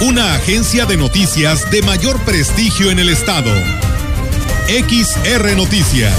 Una agencia de noticias de mayor prestigio en el estado. XR Noticias.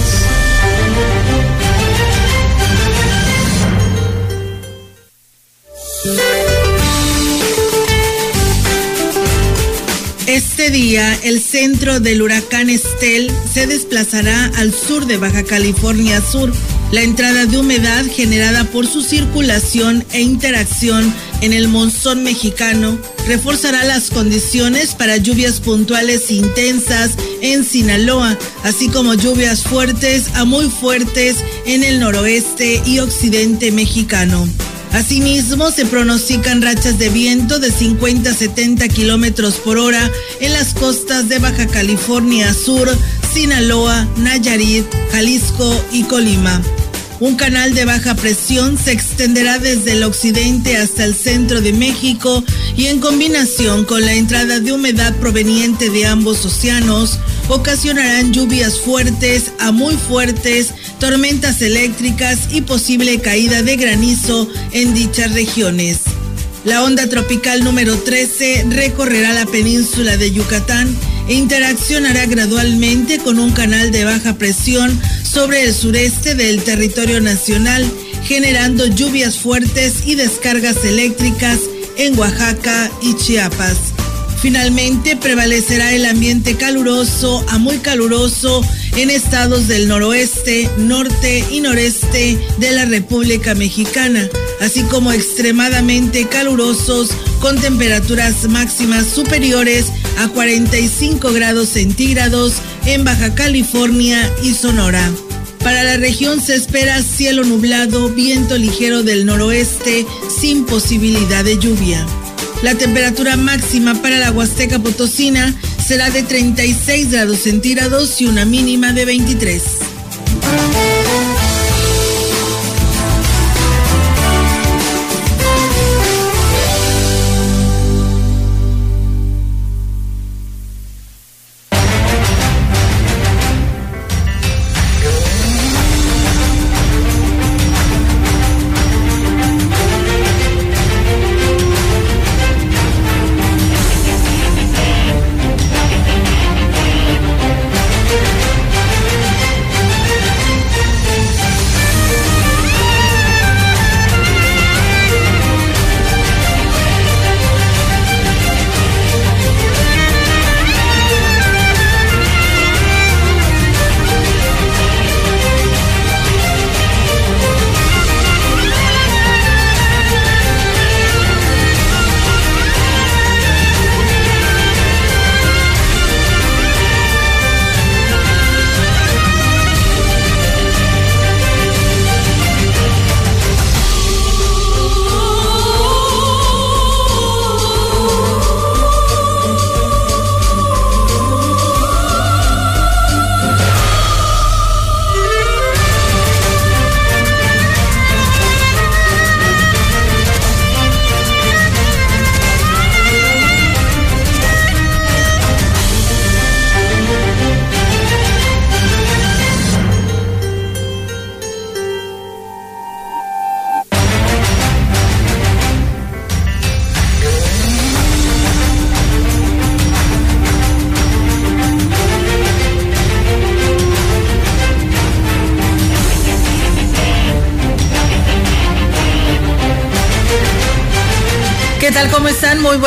Este día, el centro del huracán Estel se desplazará al sur de Baja California Sur. La entrada de humedad generada por su circulación e interacción en el monzón mexicano reforzará las condiciones para lluvias puntuales intensas en Sinaloa, así como lluvias fuertes a muy fuertes en el noroeste y occidente mexicano. Asimismo, se pronostican rachas de viento de 50 a 70 kilómetros por hora en las costas de Baja California Sur, Sinaloa, Nayarit, Jalisco y Colima. Un canal de baja presión se extenderá desde el occidente hasta el centro de México y en combinación con la entrada de humedad proveniente de ambos océanos, ocasionarán lluvias fuertes a muy fuertes, tormentas eléctricas y posible caída de granizo en dichas regiones. La onda tropical número 13 recorrerá la península de Yucatán interaccionará gradualmente con un canal de baja presión sobre el sureste del territorio nacional, generando lluvias fuertes y descargas eléctricas en Oaxaca y Chiapas. Finalmente prevalecerá el ambiente caluroso a muy caluroso en estados del noroeste, norte y noreste de la República Mexicana, así como extremadamente calurosos con temperaturas máximas superiores a 45 grados centígrados en Baja California y Sonora. Para la región se espera cielo nublado, viento ligero del noroeste sin posibilidad de lluvia. La temperatura máxima para la Huasteca Potosina será de 36 grados centígrados y una mínima de 23.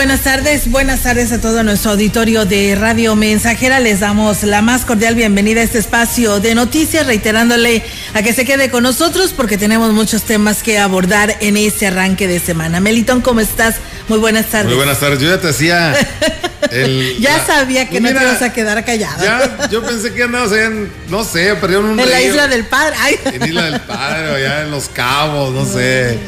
Buenas tardes. Buenas tardes a todo nuestro auditorio de Radio Mensajera. Les damos la más cordial bienvenida a este espacio de noticias, reiterándole a que se quede con nosotros porque tenemos muchos temas que abordar en este arranque de semana. Melitón, ¿cómo estás? Muy buenas tardes. Muy buenas tardes. Yo ya te hacía. ya sabía que no te ibas a quedar callado. Ya, yo pensé que andabas en, no sé, perdieron un En la isla del padre. En Isla del Padre, o allá en Los Cabos, no sé.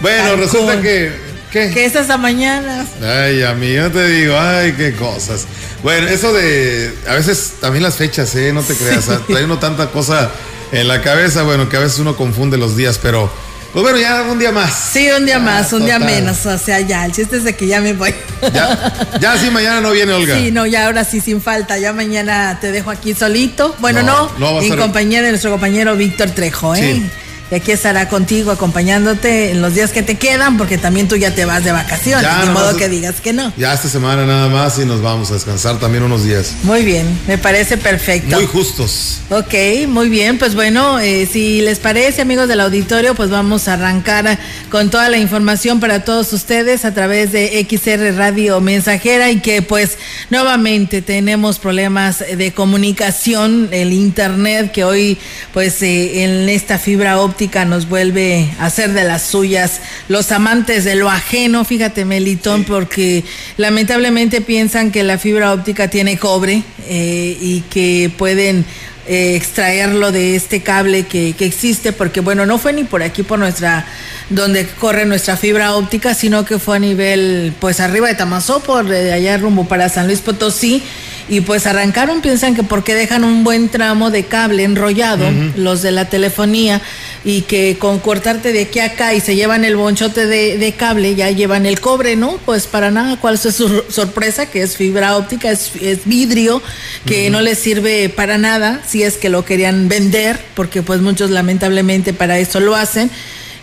Bueno, resulta que ¿Qué? Que es hasta mañana. Ay, a mí, yo te digo, ay, qué cosas. Bueno, eso de, a veces también las fechas, ¿eh? No te creas, trae uno tanta cosa en la cabeza, bueno, que a veces uno confunde los días, pero pues bueno, ya un día más. Sí, un día más, un día menos. O sea, ya, el chiste es de que ya me voy. Ya, ya sí, mañana no viene Olga. Sí, no, ya ahora sí, sin falta. Ya mañana te dejo aquí solito. Bueno, no, en compañía de nuestro compañero Víctor Trejo, ¿eh? Sí y aquí estará contigo acompañándote en los días que te quedan, porque también tú ya te vas de vacaciones, de modo que digas que no. Ya esta semana nada más y nos vamos a descansar también unos días. Muy bien, me parece perfecto. Muy justos. Ok, muy bien, pues bueno, eh, si les parece, amigos del auditorio, pues vamos a arrancar con toda la información para todos ustedes a través de XR Radio Mensajera y que pues nuevamente tenemos problemas de comunicación, el internet que hoy pues eh, en esta fibra óptica nos vuelve a hacer de las suyas. Los amantes de lo ajeno, fíjate Melitón, porque lamentablemente piensan que la fibra óptica tiene cobre eh, y que pueden eh, extraerlo de este cable que, que, existe, porque bueno, no fue ni por aquí, por nuestra, donde corre nuestra fibra óptica, sino que fue a nivel, pues arriba de Tamazó, por de allá rumbo para San Luis Potosí, y pues arrancaron, piensan que porque dejan un buen tramo de cable enrollado, los de la telefonía, y que con cortarte de aquí a acá y se llevan el bonchote de, cable, ya llevan el cobre, ¿no? Pues para nada, ¿cuál es su sorpresa? Que es fibra óptica, es, vidrio, que no les sirve para nada, si es que lo querían vender, porque pues muchos lamentablemente para eso lo hacen.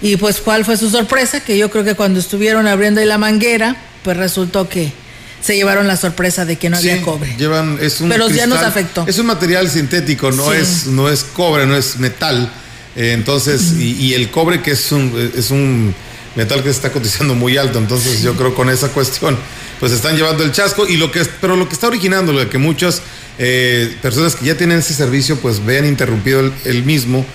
Y pues cuál fue su sorpresa, que yo creo que cuando estuvieron abriendo la manguera, pues resultó que se llevaron la sorpresa de que no había cobre. Llevan, es un Pero ya nos afectó. Es un material sintético, no, es, no es cobre, no es metal. Eh, entonces, y, el cobre que es un, es un metal que se está cotizando muy alto, entonces yo creo con esa cuestión, pues están llevando el chasco y lo que, pero lo que está originando, lo que muchas eh, personas que ya tienen ese servicio, pues vean interrumpido el mismo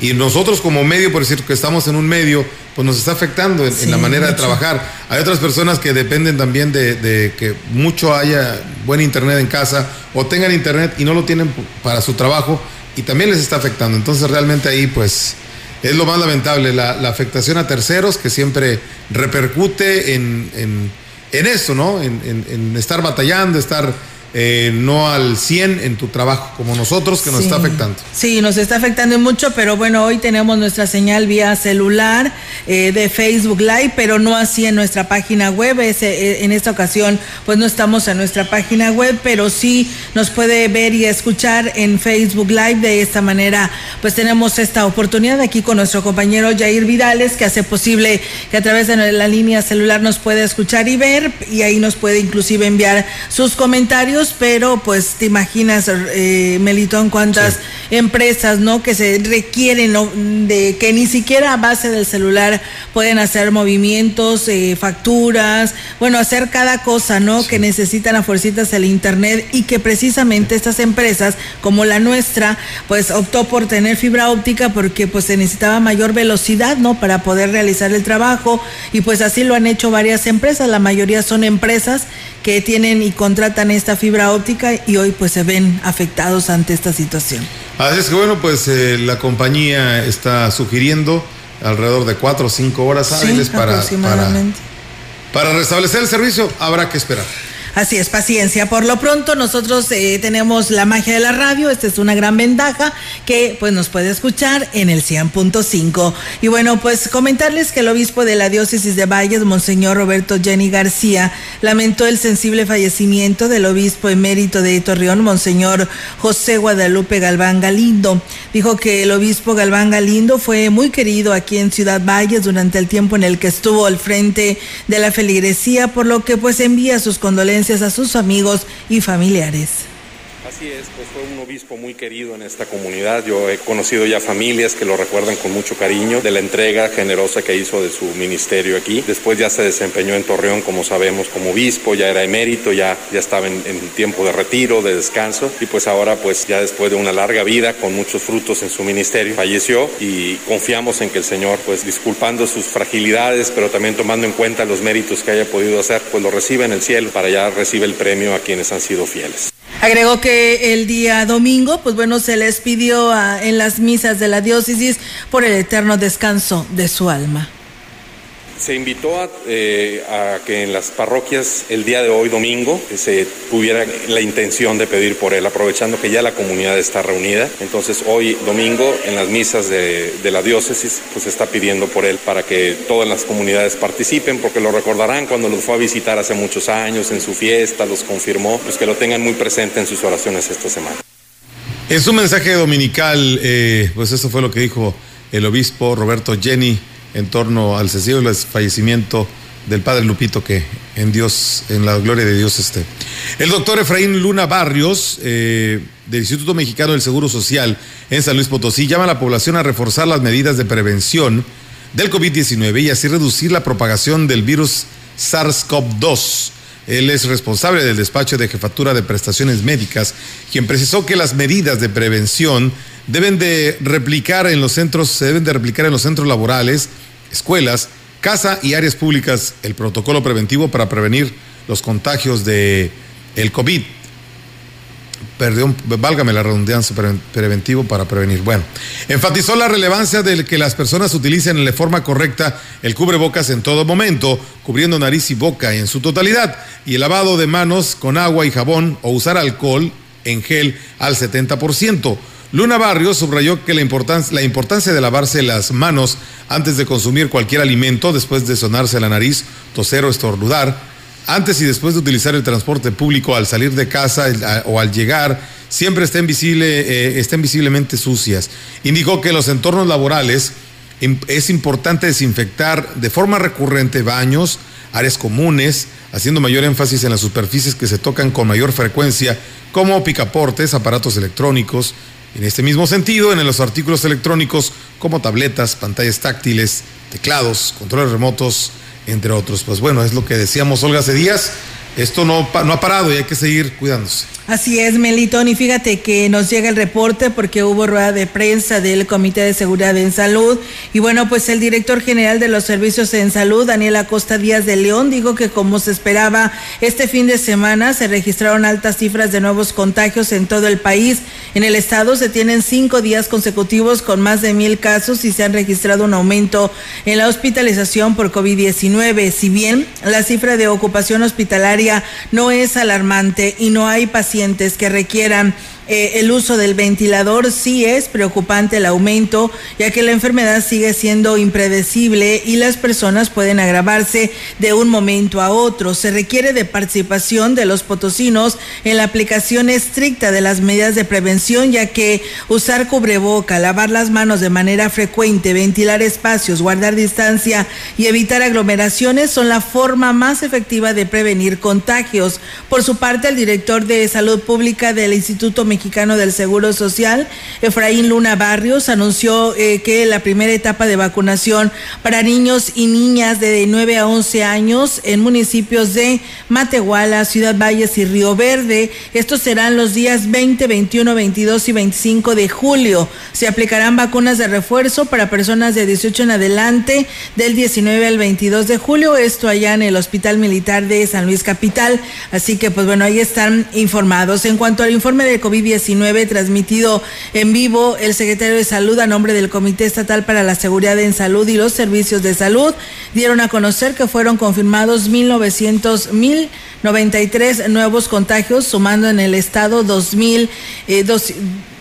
y nosotros como medio, por decir que estamos en un medio, pues nos está afectando en, la manera de trabajar. Hay otras personas que dependen también de, que mucho haya buen internet en casa o tengan internet y no lo tienen para su trabajo y también les está afectando. Entonces realmente ahí pues es lo más lamentable, la, afectación a terceros que siempre repercute en, en, en eso, ¿no? en estar batallando, estar eh, no al 100 en tu trabajo, como nosotros, que nos está afectando. Sí, nos está afectando mucho, pero bueno, hoy tenemos nuestra señal vía celular eh, de Facebook Live, pero no así en nuestra página web. Eh, en esta ocasión, pues no estamos en nuestra página web, pero sí nos puede ver y escuchar en Facebook Live. De esta manera, pues tenemos esta oportunidad aquí con nuestro compañero Jair Vidales, que hace posible que a través de la línea celular nos pueda escuchar y ver, y ahí nos puede inclusive enviar sus comentarios pero pues te imaginas, eh, Melitón, cuántas empresas, ¿no? Que se requieren de que ni siquiera a base del celular pueden hacer movimientos, eh, facturas, bueno, hacer cada cosa, ¿no? Que necesitan a fuercitas el internet y que precisamente estas empresas, como la nuestra, pues optó por tener fibra óptica porque pues se necesitaba mayor velocidad, ¿no? Para poder realizar el trabajo y pues así lo han hecho varias empresas, la mayoría son empresas que tienen y contratan esta fibra óptica y hoy pues se ven afectados ante esta situación. Así es que bueno, pues eh, la compañía está sugiriendo alrededor de cuatro o cinco horas hábiles para, para, para restablecer el servicio. Habrá que esperar. Así es, paciencia. Por lo pronto nosotros eh, tenemos la magia de la radio, esta es una gran ventaja que pues nos puede escuchar en el 100.5. Y bueno, pues comentarles que el obispo de la diócesis de Valles, Monseñor Roberto Jenny García, lamentó el sensible fallecimiento del obispo emérito de Torreón, Monseñor José Guadalupe Galván Galindo. Dijo que el obispo Galván Galindo fue muy querido aquí en Ciudad Valles durante el tiempo en el que estuvo al frente de la feligresía, por lo que pues envía sus condolencias a sus amigos y familiares. Así es, pues fue un obispo muy querido en esta comunidad. Yo he conocido ya familias que lo recuerdan con mucho cariño de la entrega generosa que hizo de su ministerio aquí. Después ya se desempeñó en Torreón, como sabemos, como obispo, ya era emérito, ya, ya estaba en, tiempo de retiro, de descanso. Y pues ahora, pues ya después de una larga vida con muchos frutos en su ministerio, falleció y confiamos en que el Señor, pues disculpando sus fragilidades, pero también tomando en cuenta los méritos que haya podido hacer, pues lo reciba en el cielo para ya recibe el premio a quienes han sido fieles. Agregó que el día domingo, pues bueno, se les pidió en las misas de la diócesis por el eterno descanso de su alma. Se invitó eh, a, que en las parroquias el día de hoy, domingo, se tuviera la intención de pedir por él, aprovechando que ya la comunidad está reunida. Entonces hoy, domingo, en las misas de, la diócesis, pues está pidiendo por él para que todas las comunidades participen, porque lo recordarán cuando los fue a visitar hace muchos años, en su fiesta, los confirmó, pues que lo tengan muy presente en sus oraciones esta semana. En su mensaje dominical, eh, pues eso fue lo que dijo el obispo Roberto Jenny en torno al sensible fallecimiento del padre Lupito, que en Dios, en la gloria de Dios esté. El doctor Efraín Luna Barrios, eh, del Instituto Mexicano del Seguro Social en San Luis Potosí, llama a la población a reforzar las medidas de prevención del COVID-19 y así reducir la propagación del virus SARS-CoV-2. Él es responsable del despacho de jefatura de prestaciones médicas, quien precisó que las medidas de prevención deben de replicar en los centros, se deben de replicar en los centros laborales, escuelas, casa y áreas públicas el protocolo preventivo para prevenir los contagios de el COVID. Perdón, válgame la redundancia, preventivo para prevenir. Bueno, enfatizó la relevancia de que las personas utilicen de forma correcta el cubrebocas en todo momento, cubriendo nariz y boca en su totalidad, y el lavado de manos con agua y jabón o usar alcohol en gel al 70%. Luna Barrios subrayó que la importancia, la importancia de lavarse las manos antes de consumir cualquier alimento, después de sonarse la nariz, toser o estornudar, antes y después de utilizar el transporte público al salir de casa o al llegar, siempre estén, eh, estén visiblemente sucias. Indicó que los entornos laborales es importante desinfectar de forma recurrente baños, áreas comunes, haciendo mayor énfasis en las superficies que se tocan con mayor frecuencia, como picaportes, aparatos electrónicos, en este mismo sentido, en los artículos electrónicos como tabletas, pantallas táctiles, teclados, controles remotos, entre otros. Pues bueno, es lo que decíamos Olga hace días. Esto no, no ha parado y hay que seguir cuidándose. Así es, Melitón, y fíjate que nos llega el reporte porque hubo rueda de prensa del Comité de Seguridad en Salud y bueno, pues el director general de los servicios en salud, Daniel Acosta Díaz de León, dijo que como se esperaba este fin de semana se registraron altas cifras de nuevos contagios en todo el país. En el estado se tienen cinco días consecutivos con más de mil casos y se han registrado un aumento en la hospitalización por COVID-19. Si bien la cifra de ocupación hospitalaria no es alarmante y no hay pacientes que requieran eh, el uso del ventilador sí es preocupante el aumento, ya que la enfermedad sigue siendo impredecible y las personas pueden agravarse de un momento a otro. Se requiere de participación de los potosinos en la aplicación estricta de las medidas de prevención, ya que usar cubreboca, lavar las manos de manera frecuente, ventilar espacios, guardar distancia y evitar aglomeraciones son la forma más efectiva de prevenir contagios. Por su parte, el director de Salud Pública del Instituto Mexicano Mexicano del Seguro Social, Efraín Luna Barrios, anunció eh, que la primera etapa de vacunación para niños y niñas de 9 a 11 años en municipios de Matehuala, Ciudad Valles y Río Verde. Estos serán los días 20, 21, 22 y 25 de julio. Se aplicarán vacunas de refuerzo para personas de 18 en adelante del 19 al 22 de julio. Esto allá en el Hospital Militar de San Luis Capital. Así que, pues bueno, ahí están informados. En cuanto al informe de COVID 19 transmitido en vivo el secretario de Salud a nombre del Comité Estatal para la Seguridad en Salud y los Servicios de Salud dieron a conocer que fueron confirmados 1900 1093 nuevos contagios sumando en el estado 2000 eh,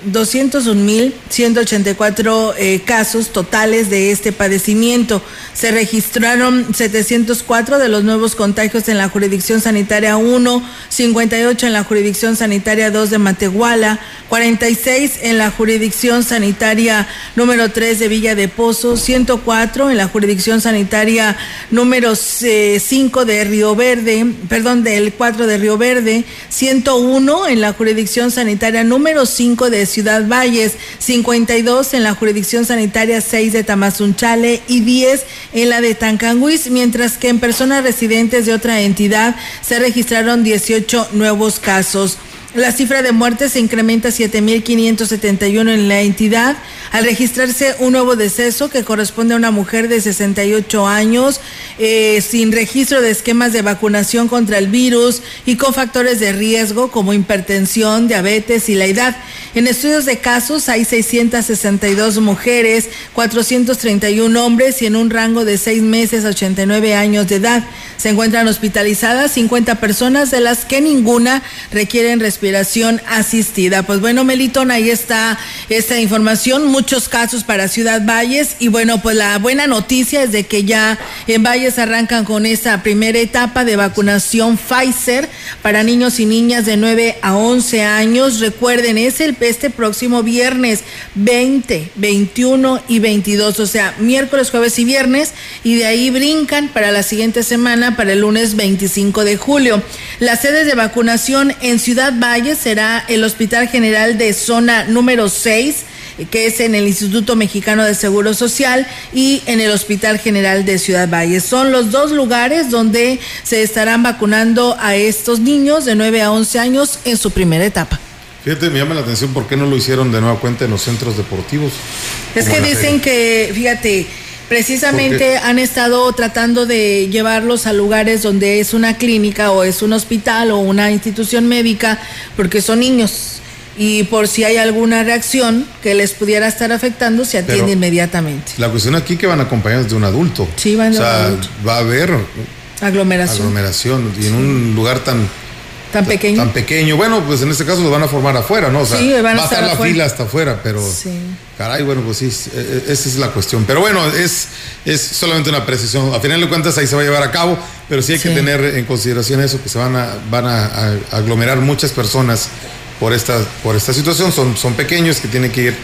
201.184 eh, casos totales de este padecimiento. Se registraron 704 de los nuevos contagios en la jurisdicción sanitaria 1, 58 en la jurisdicción sanitaria 2 de Matehuala, 46 en la jurisdicción sanitaria número 3 de Villa de Pozo, 104 en la jurisdicción sanitaria número 5 eh, de Río Verde, perdón, del 4 de Río Verde, 101 en la jurisdicción sanitaria número 5 de Ciudad Valles, 52 en la jurisdicción sanitaria 6 de Tamazunchale y 10 en la de Tancanguis, mientras que en personas residentes de otra entidad se registraron 18 nuevos casos. La cifra de muertes se incrementa a 7.571 en la entidad al registrarse un nuevo deceso que corresponde a una mujer de 68 años eh, sin registro de esquemas de vacunación contra el virus y con factores de riesgo como hipertensión, diabetes y la edad. En estudios de casos hay 662 mujeres, 431 hombres y en un rango de 6 meses a 89 años de edad. Se encuentran hospitalizadas 50 personas, de las que ninguna requieren respiración asistida. Pues bueno, Melitón, ahí está esta información. Muchos casos para Ciudad Valles. Y bueno, pues la buena noticia es de que ya en Valles arrancan con esta primera etapa de vacunación Pfizer para niños y niñas de 9 a 11 años. Recuerden, es el, este próximo viernes 20, 21 y 22, o sea, miércoles, jueves y viernes. Y de ahí brincan para la siguiente semana para el lunes 25 de julio. Las sedes de vacunación en Ciudad Valle será el Hospital General de Zona número 6 que es en el Instituto Mexicano de Seguro Social y en el Hospital General de Ciudad Valle. Son los dos lugares donde se estarán vacunando a estos niños de 9 a 11 años en su primera etapa. Fíjate, me llama la atención por qué no lo hicieron de nueva cuenta en los centros deportivos. Es que dicen que, fíjate, Precisamente han estado tratando de llevarlos a lugares donde es una clínica o es un hospital o una institución médica, porque son niños. Y por si hay alguna reacción que les pudiera estar afectando, se atiende inmediatamente. La cuestión aquí es que van acompañados de un adulto. Sí, van de o sea, Va a haber aglomeración. Aglomeración. Y en un lugar tan Tan pequeño. Tan pequeño. Bueno, pues en este caso lo van a formar afuera, ¿no? O sea, sí, van a va a estar la fila hasta afuera, pero. Sí. Caray, bueno, pues sí, e, e, esa es la cuestión. Pero bueno, es, es solamente una precisión. A final de cuentas ahí se va a llevar a cabo, pero sí hay que tener en consideración eso, que se van a, van a, aglomerar muchas personas por esta, por esta situación. Son, son pequeños que tienen que ir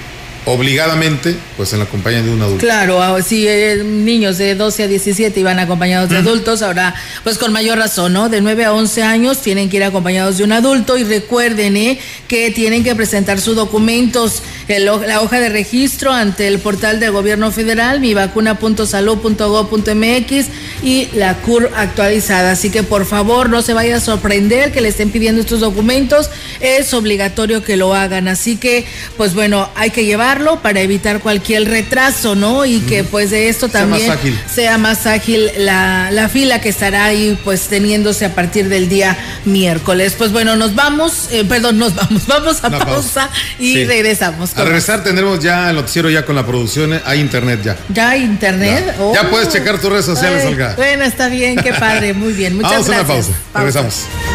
obligadamente, pues en la compañía de un adulto. Claro, ah, si eh, niños de 12 a 17 iban acompañados de adultos, ahora pues con mayor razón, ¿no? De 9 a 11 años tienen que ir acompañados de un adulto y recuerden ¿eh? que tienen que presentar sus documentos, la hoja de registro ante el portal del gobierno federal, mivacuna.salud.gov.mx y la CUR actualizada. Así que por favor no se vaya a sorprender que le estén pidiendo estos documentos, es obligatorio que lo hagan. Así que pues bueno, hay que llevar para evitar cualquier retraso, ¿no? Y que pues de esto también sea más ágil, la, fila que estará ahí pues teniéndose a partir del día miércoles. Pues bueno, nos vamos, eh, perdón, nos vamos, vamos a pausa, y regresamos. A regresar tendremos ya el noticiero ya con la producción, hay internet ya. ¿Ya hay internet? Ya, oh. puedes checar tus redes sociales, Olga. Bueno, está bien, qué padre, muy bien. Muchas gracias. Vamos a una pausa. regresamos.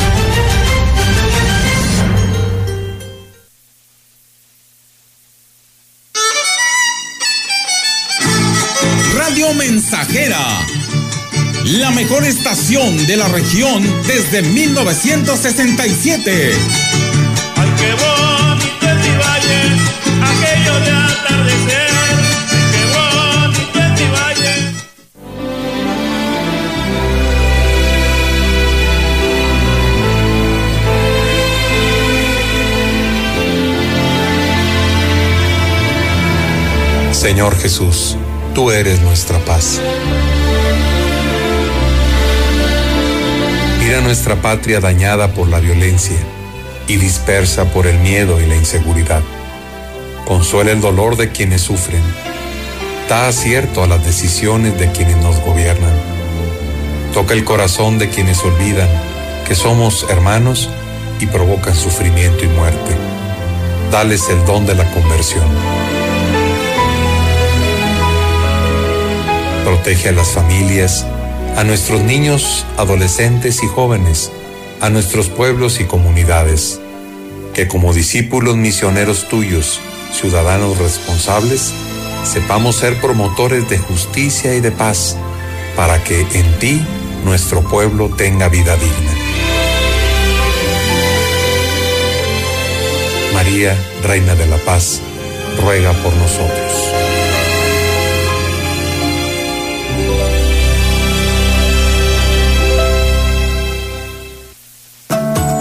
La mejor estación de la región desde 1967. Ay, qué bonito es mi valle, aquello de atardecer. Qué bonito es mi valle. Señor Jesús Tú eres nuestra paz. Nuestra patria dañada por la violencia y dispersa por el miedo y la inseguridad. Consuela el dolor de quienes sufren. Da acierto a las decisiones de quienes nos gobiernan. Toca el corazón de quienes olvidan que somos hermanos y provocan sufrimiento y muerte. Dales el don de la conversión. Protege a las familias, a nuestros niños, adolescentes y jóvenes, a nuestros pueblos y comunidades. Que como discípulos misioneros tuyos, ciudadanos responsables, sepamos ser promotores de justicia y de paz, para que en ti nuestro pueblo tenga vida digna. María, Reina de la Paz, ruega por nosotros.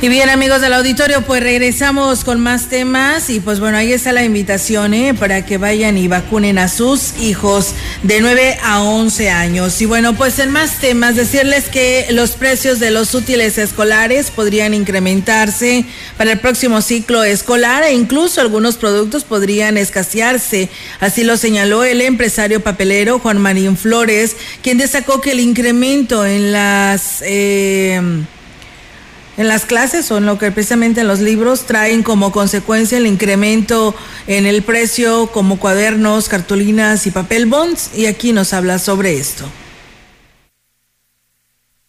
Y bien amigos del auditorio, pues regresamos con más temas y pues bueno, ahí está la invitación ¿eh? para que vayan y vacunen a sus hijos de 9 a 11 años. Y bueno, pues en más temas, decirles que los precios de los útiles escolares podrían incrementarse para el próximo ciclo escolar e incluso algunos productos podrían escasearse. Así lo señaló el empresario papelero Juan Marín Flores, quien destacó que el incremento en las... Eh, en las clases o en lo que precisamente en los libros traen como consecuencia el incremento en el precio como cuadernos, cartulinas y papel bonds. Y aquí nos habla sobre esto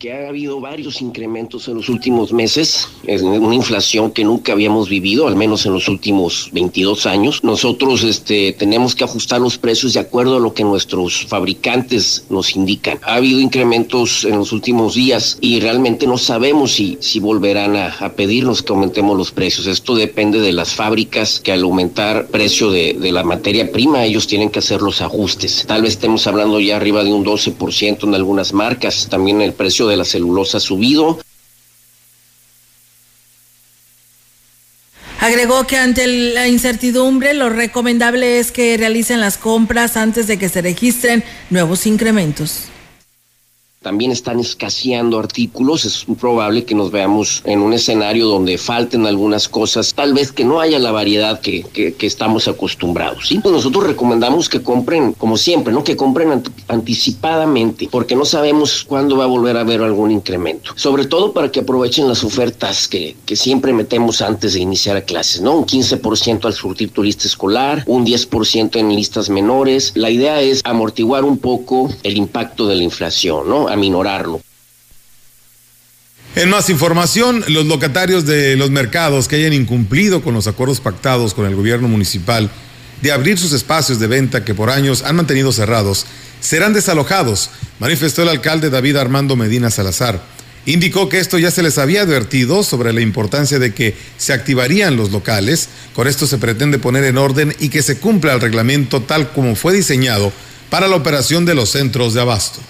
que ha habido varios incrementos en los últimos meses, es una inflación que nunca habíamos vivido, al menos en los últimos 22 años. Nosotros este, tenemos que ajustar los precios de acuerdo a lo que nuestros fabricantes nos indican. Ha habido incrementos en los últimos días y realmente no sabemos si, si volverán a, pedirnos que aumentemos los precios. Esto depende de las fábricas que al aumentar precio de, de la materia prima ellos tienen que hacer los ajustes. Tal vez estemos hablando ya arriba de un 12% en algunas marcas, también el precio de la celulosa ha subido. Agregó que ante la incertidumbre lo recomendable es que realicen las compras antes de que se registren nuevos incrementos también están escaseando artículos, es probable que nos veamos en un escenario donde falten algunas cosas, tal vez que no haya la variedad que, que, estamos acostumbrados. Pues nosotros recomendamos que compren, como siempre, ¿no? que compren ant anticipadamente, porque no sabemos cuándo va a volver a haber algún incremento. Sobre todo para que aprovechen las ofertas que, que siempre metemos antes de iniciar clases, ¿no? Un 15% al surtir tu lista escolar, un 10% en listas menores. La idea es amortiguar un poco el impacto de la inflación, ¿no? Aminorarlo. En más información, los locatarios de los mercados que hayan incumplido con los acuerdos pactados con el gobierno municipal de abrir sus espacios de venta que por años han mantenido cerrados serán desalojados, manifestó el alcalde David Armando Medina Salazar. Indicó que esto ya se les había advertido sobre la importancia de que se activarían los locales. Con esto se pretende poner en orden y que se cumpla el reglamento tal como fue diseñado para la operación de los centros de abasto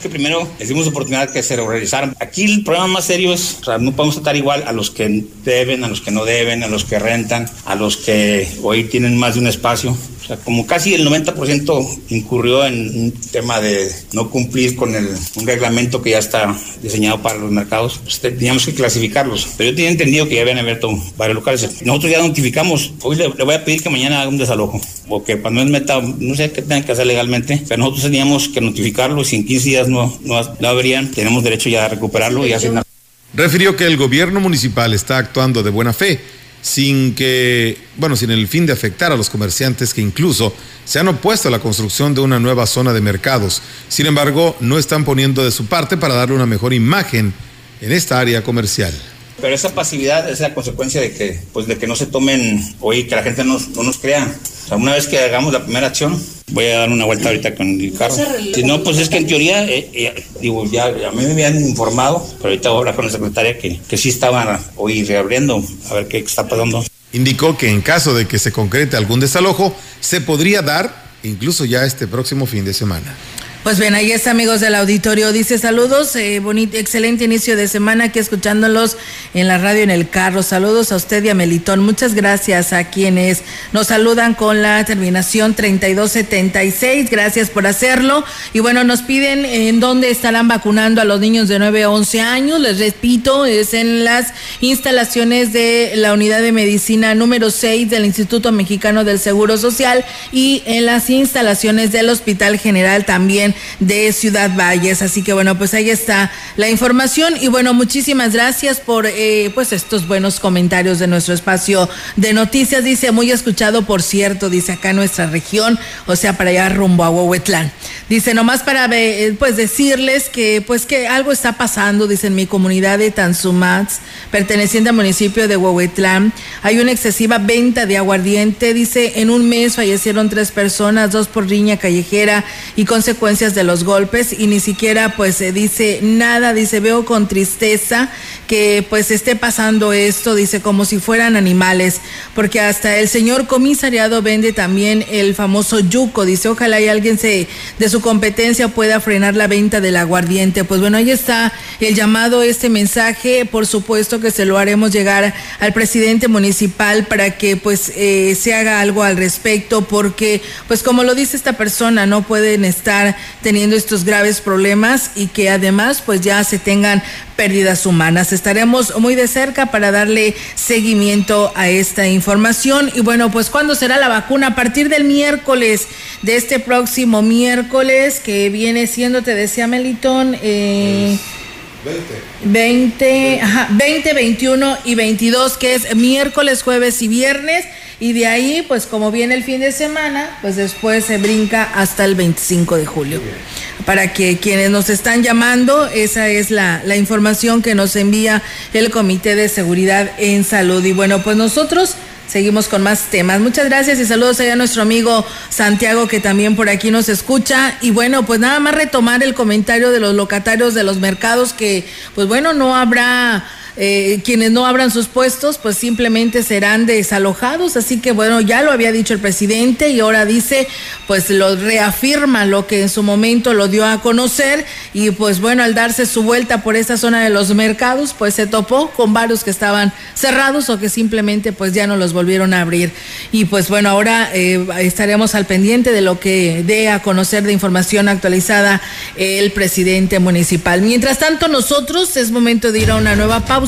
que primero les dimos oportunidad que se realizaran. Aquí el problema más serio es, no podemos tratar igual a los que deben, a los que no deben, a los que rentan, a los que hoy tienen más de un espacio. Sea, como casi el 90% incurrió en un tema de no cumplir con el, un reglamento que ya está diseñado para los mercados, pues teníamos que clasificarlos. Pero yo tenía entendido que ya habían abierto varios locales. Nosotros ya notificamos, hoy le, le voy a pedir que mañana haga un desalojo, o que cuando es meta, no sé qué tengan que hacer legalmente, pero nosotros teníamos que notificarlo y si en 15 días no, no, no habrían, tenemos derecho ya a recuperarlo y hacer Refirió que el gobierno municipal está actuando de buena fe sin que, bueno, sin el fin de afectar a los comerciantes que incluso se han opuesto a la construcción de una nueva zona de mercados. Sin embargo, no están poniendo de su parte para darle una mejor imagen en esta área comercial. Pero esa pasividad es la consecuencia de que, pues, de que no se tomen, oye, que la gente no, no nos crea. O sea, una vez que hagamos la primera acción, voy a dar una vuelta ahorita con el carro. Si no, pues es que en teoría, eh, eh, digo, ya a mí me habían informado, pero ahorita voy a hablar con la secretaria que, que sí estaban hoy reabriendo, a ver qué está pasando. Indicó que en caso de que se concrete algún desalojo, se podría dar incluso ya este próximo fin de semana. Pues bien, ahí está, amigos del auditorio. Dice saludos, eh, bonito, excelente inicio de semana aquí escuchándolos en la radio en el carro. Saludos a usted y a Melitón. Muchas gracias a quienes nos saludan con la terminación 3276. Gracias por hacerlo. Y bueno, nos piden en dónde estarán vacunando a los niños de 9 a 11 años. Les repito, es en las instalaciones de la unidad de medicina número 6 del Instituto Mexicano del Seguro Social y en las instalaciones del Hospital General también de Ciudad Valles. Así que bueno, pues ahí está la información y bueno, muchísimas gracias por eh, pues estos buenos comentarios de nuestro espacio de noticias. Dice, muy escuchado, por cierto, dice acá nuestra región, o sea, para allá rumbo a Huehuetlán. Dice, nomás para eh, pues decirles que pues que algo está pasando, dice en mi comunidad de Tanzumats, perteneciente al municipio de Huehuetlán, hay una excesiva venta de aguardiente, dice, en un mes fallecieron tres personas, dos por riña callejera y de los golpes y ni siquiera pues se dice nada, dice, veo con tristeza que pues esté pasando esto, dice, como si fueran animales, porque hasta el señor comisariado vende también el famoso yuco, dice, ojalá y alguien se de su competencia pueda frenar la venta del aguardiente. Pues bueno, ahí está el llamado, este mensaje, por supuesto que se lo haremos llegar al presidente municipal para que pues eh, se haga algo al respecto, porque pues como lo dice esta persona, no pueden estar teniendo estos graves problemas y que además pues ya se tengan pérdidas humanas. Estaremos muy de cerca para darle seguimiento a esta información. Y bueno, pues ¿cuándo será la vacuna? A partir del miércoles, de este próximo miércoles, que viene siendo, te decía Melitón, eh, 20, ajá, 20, 21 y 22, que es miércoles, jueves y viernes. Y de ahí, pues como viene el fin de semana, pues después se brinca hasta el 25 de julio. Para que quienes nos están llamando, esa es la, la información que nos envía el Comité de Seguridad en Salud. Y bueno, pues nosotros Seguimos con más temas. Muchas gracias y saludos allá a nuestro amigo Santiago que también por aquí nos escucha. Y bueno, pues nada más retomar el comentario de los locatarios de los mercados que, pues bueno, no habrá eh, quienes no abran sus puestos, pues simplemente serán desalojados. Así que bueno, ya lo había dicho el presidente y ahora dice, pues lo reafirma lo que en su momento lo dio a conocer y pues bueno, al darse su vuelta por esa zona de los mercados, pues se topó con varios que estaban cerrados o que simplemente pues ya no los volvieron a abrir. Y pues bueno, ahora eh, estaremos al pendiente de lo que dé a conocer de información actualizada el presidente municipal. Mientras tanto, nosotros es momento de ir a una nueva pausa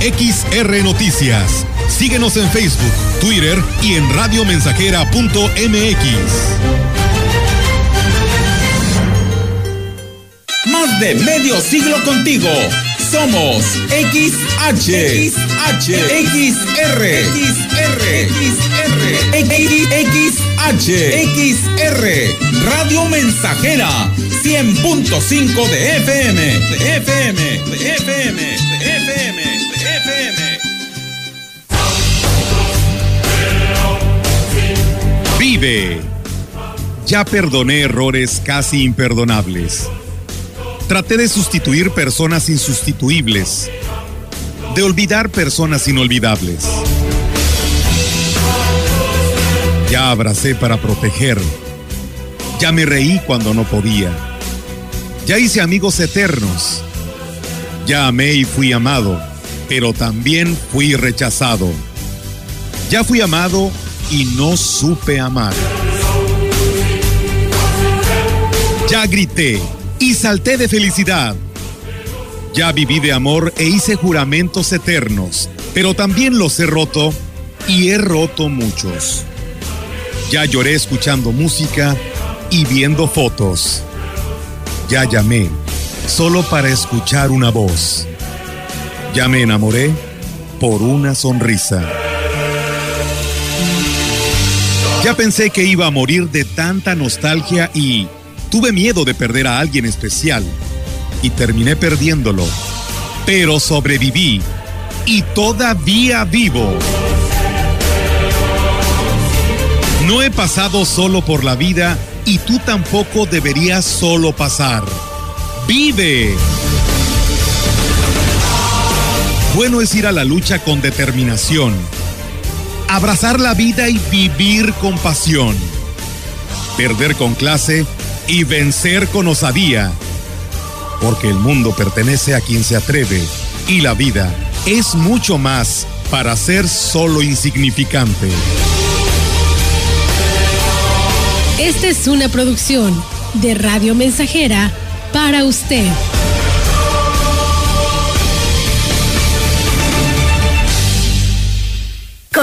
XR Noticias. Síguenos en Facebook, Twitter y en radiomensajera.mx. Más de medio siglo contigo. Somos XH, XH, XR, XR, XR, XR, Radio Mensajera, 100.5 de FM, de FM, de FM, de FM, de Vive. Ya perdoné errores casi imperdonables. Traté de sustituir personas insustituibles, de olvidar personas inolvidables. Ya abracé para proteger, ya me reí cuando no podía, ya hice amigos eternos, ya amé y fui amado, pero también fui rechazado. Ya fui amado y no supe amar. Ya grité y salté de felicidad. Ya viví de amor e hice juramentos eternos, pero también los he roto y he roto muchos. Ya lloré escuchando música y viendo fotos. Ya llamé solo para escuchar una voz. Ya me enamoré por una sonrisa. Ya pensé que iba a morir de tanta nostalgia y tuve miedo de perder a alguien especial. y terminé perdiéndolo, pero sobreviví y todavía vivo. No he pasado solo por la vida y tú tampoco deberías solo pasar. ¡Vive! Bueno es ir a la lucha con determinación, abrazar la vida y vivir con pasión, perder con clase y vencer con osadía, porque el mundo pertenece a quien se atreve y la vida es mucho más para ser solo insignificante. Esta es una producción de Radio Mensajera para usted.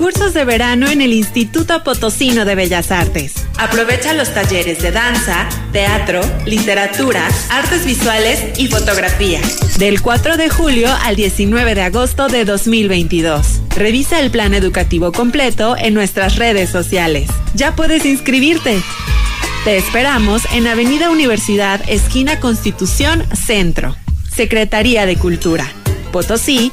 Cursos de verano en el Instituto Potosino de Bellas Artes. Aprovecha los talleres de danza, teatro, literatura, artes visuales y fotografía. Del 4 de julio al 19 de agosto de 2022. Revisa el plan educativo completo en nuestras redes sociales. Ya puedes inscribirte. Te esperamos en Avenida Universidad, esquina Constitución, Centro. Secretaría de Cultura. Potosí,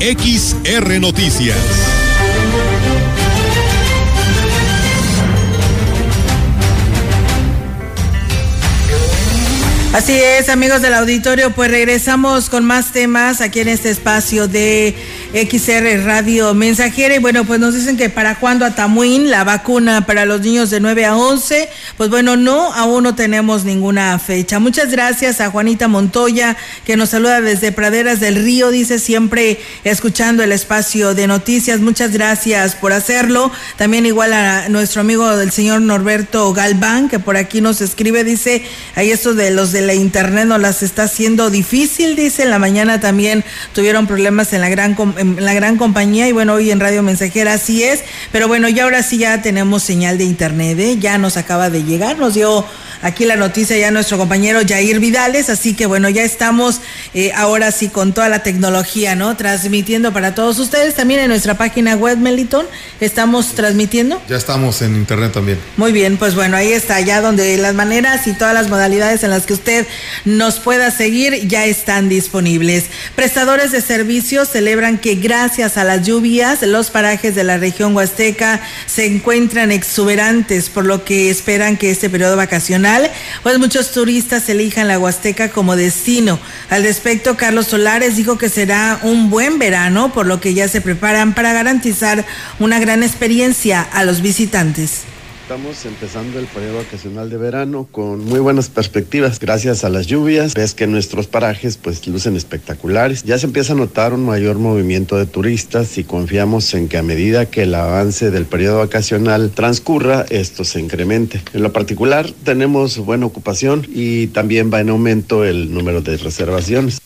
XR Noticias. Así es, amigos del auditorio, pues regresamos con más temas aquí en este espacio de XR Radio Mensajera. Y bueno, pues nos dicen que para cuándo a Tamuín la vacuna para los niños de 9 a 11. Pues bueno, no, aún no tenemos ninguna fecha. Muchas gracias a Juanita Montoya, que nos saluda desde Praderas del Río, dice siempre escuchando el espacio de noticias. Muchas gracias por hacerlo. También igual a nuestro amigo del señor Norberto Galván, que por aquí nos escribe, dice, ahí esto de los de la internet nos las está haciendo difícil, dice, en la mañana también tuvieron problemas en la gran en la gran compañía y bueno, hoy en Radio Mensajera así es, pero bueno, ya ahora sí ya tenemos señal de internet, ¿eh? ya nos acaba de llegar, nos dio aquí la noticia ya nuestro compañero Jair Vidales, así que bueno, ya estamos eh, ahora sí con toda la tecnología, ¿no? Transmitiendo para todos ustedes, también en nuestra página web, Meliton, estamos transmitiendo. Ya estamos en internet también. Muy bien, pues bueno, ahí está, ya donde las maneras y todas las modalidades en las que usted nos pueda seguir ya están disponibles. Prestadores de servicios celebran que gracias a las lluvias los parajes de la región huasteca se encuentran exuberantes, por lo que esperan que este periodo vacacional pues muchos turistas elijan la Huasteca como destino. Al respecto, Carlos Solares dijo que será un buen verano, por lo que ya se preparan para garantizar una gran experiencia a los visitantes. Estamos empezando el periodo vacacional de verano con muy buenas perspectivas. Gracias a las lluvias, ves que nuestros parajes pues lucen espectaculares. Ya se empieza a notar un mayor movimiento de turistas y confiamos en que a medida que el avance del periodo vacacional transcurra, esto se incremente. En lo particular, tenemos buena ocupación y también va en aumento el número de reservaciones.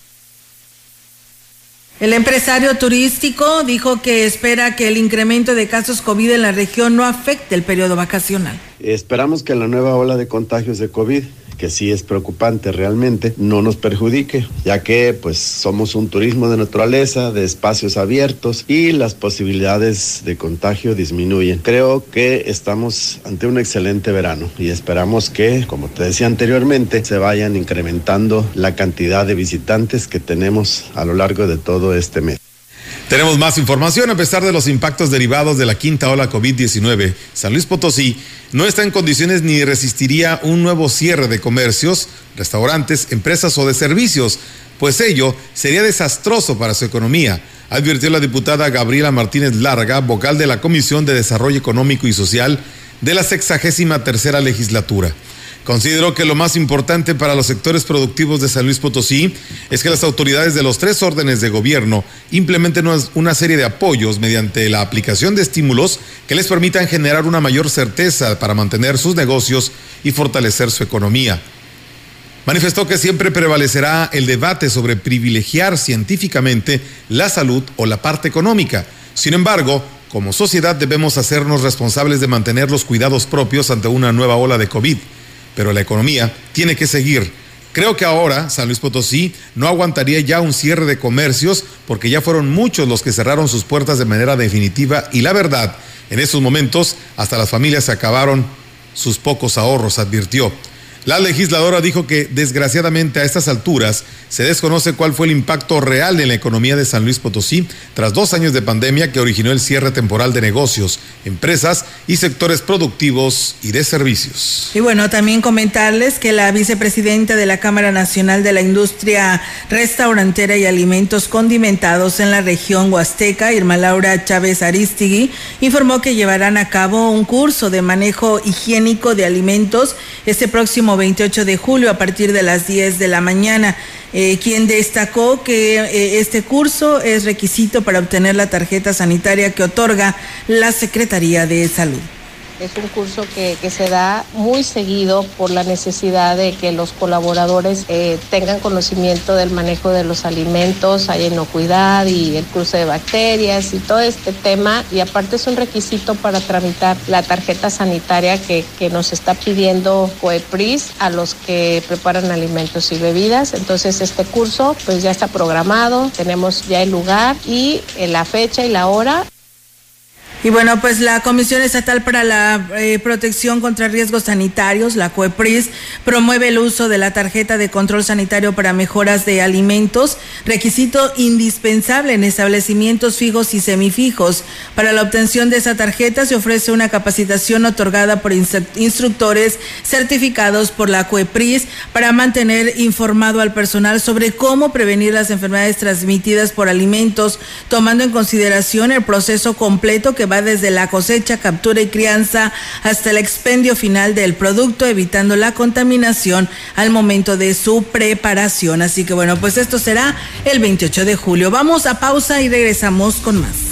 El empresario turístico dijo que espera que el incremento de casos COVID en la región no afecte el periodo vacacional. Esperamos que la nueva ola de contagios de COVID que sí es preocupante realmente, no nos perjudique, ya que pues somos un turismo de naturaleza, de espacios abiertos y las posibilidades de contagio disminuyen. Creo que estamos ante un excelente verano y esperamos que, como te decía anteriormente, se vayan incrementando la cantidad de visitantes que tenemos a lo largo de todo este mes. Tenemos más información. A pesar de los impactos derivados de la quinta ola COVID-19, San Luis Potosí no está en condiciones ni resistiría un nuevo cierre de comercios, restaurantes, empresas o de servicios, pues ello sería desastroso para su economía, advirtió la diputada Gabriela Martínez Larga, vocal de la Comisión de Desarrollo Económico y Social de la sexagésima tercera legislatura. Considero que lo más importante para los sectores productivos de San Luis Potosí es que las autoridades de los tres órdenes de gobierno implementen una serie de apoyos mediante la aplicación de estímulos que les permitan generar una mayor certeza para mantener sus negocios y fortalecer su economía. Manifestó que siempre prevalecerá el debate sobre privilegiar científicamente la salud o la parte económica. Sin embargo, como sociedad debemos hacernos responsables de mantener los cuidados propios ante una nueva ola de COVID pero la economía tiene que seguir. Creo que ahora San Luis Potosí no aguantaría ya un cierre de comercios porque ya fueron muchos los que cerraron sus puertas de manera definitiva y la verdad, en esos momentos hasta las familias se acabaron sus pocos ahorros, advirtió. La legisladora dijo que desgraciadamente a estas alturas se desconoce cuál fue el impacto real en la economía de San Luis Potosí tras dos años de pandemia que originó el cierre temporal de negocios, empresas y sectores productivos y de servicios. Y bueno, también comentarles que la vicepresidenta de la Cámara Nacional de la Industria Restaurantera y Alimentos Condimentados en la región Huasteca, Irma Laura Chávez Aristigui, informó que llevarán a cabo un curso de manejo higiénico de alimentos este próximo 28 de julio a partir de las 10 de la mañana. Eh, quien destacó que eh, este curso es requisito para obtener la tarjeta sanitaria que otorga la Secretaría de Salud. Es un curso que, se da muy seguido por la necesidad de que los colaboradores eh, tengan conocimiento del manejo de los alimentos, hay inocuidad y el cruce de bacterias y todo este tema. Y aparte es un requisito para tramitar la tarjeta sanitaria que, nos está pidiendo COEPRIS a los que preparan alimentos y bebidas. Entonces este curso pues ya está programado, tenemos ya el lugar y eh, la fecha y la hora. Y bueno, pues la Comisión Estatal para la eh, Protección contra Riesgos Sanitarios, la COEPRIS, promueve el uso de la tarjeta de control sanitario para mejoras de alimentos, requisito indispensable en establecimientos fijos y semifijos. Para la obtención de esa tarjeta se ofrece una capacitación otorgada por instructores certificados por la COEPRIS para mantener informado al personal sobre cómo prevenir las enfermedades transmitidas por alimentos, tomando en consideración el proceso completo que va desde la cosecha, captura y crianza hasta el expendio final del producto, evitando la contaminación al momento de su preparación. Así que bueno, pues esto será el 28 de julio. Vamos a pausa y regresamos con más.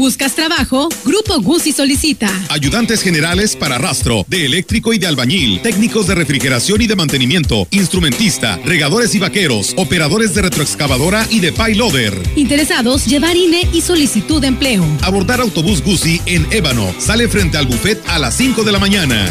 ¿Buscas trabajo? Grupo Guzzi solicita. Ayudantes generales para rastro, de eléctrico y de albañil, técnicos de refrigeración y de mantenimiento, instrumentista, regadores y vaqueros, operadores de retroexcavadora y de payloader. Interesados, llevar INE y solicitud de empleo. Abordar autobús Guzzi en Ébano. Sale frente al buffet a las 5 de la mañana.